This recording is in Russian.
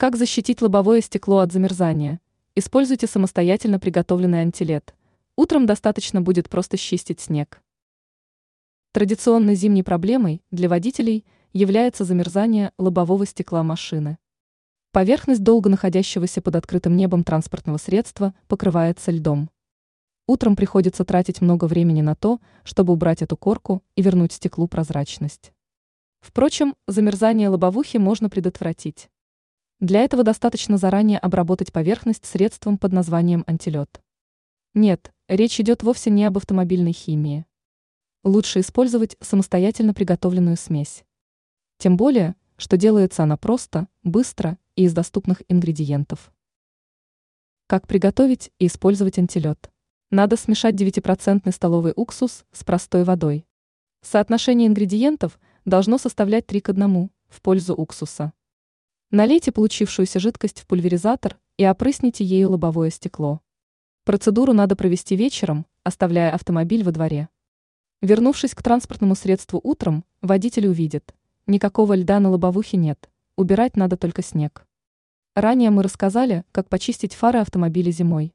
Как защитить лобовое стекло от замерзания? Используйте самостоятельно приготовленный антилет. Утром достаточно будет просто счистить снег. Традиционной зимней проблемой для водителей является замерзание лобового стекла машины. Поверхность долго находящегося под открытым небом транспортного средства покрывается льдом. Утром приходится тратить много времени на то, чтобы убрать эту корку и вернуть стеклу прозрачность. Впрочем, замерзание лобовухи можно предотвратить. Для этого достаточно заранее обработать поверхность средством под названием антилет. Нет, речь идет вовсе не об автомобильной химии. Лучше использовать самостоятельно приготовленную смесь. Тем более, что делается она просто, быстро и из доступных ингредиентов. Как приготовить и использовать антилет? Надо смешать 9% столовый уксус с простой водой. Соотношение ингредиентов должно составлять 3 к 1 в пользу уксуса. Налейте получившуюся жидкость в пульверизатор и опрысните ею лобовое стекло. Процедуру надо провести вечером, оставляя автомобиль во дворе. Вернувшись к транспортному средству утром, водитель увидит, никакого льда на лобовухе нет, убирать надо только снег. Ранее мы рассказали, как почистить фары автомобиля зимой.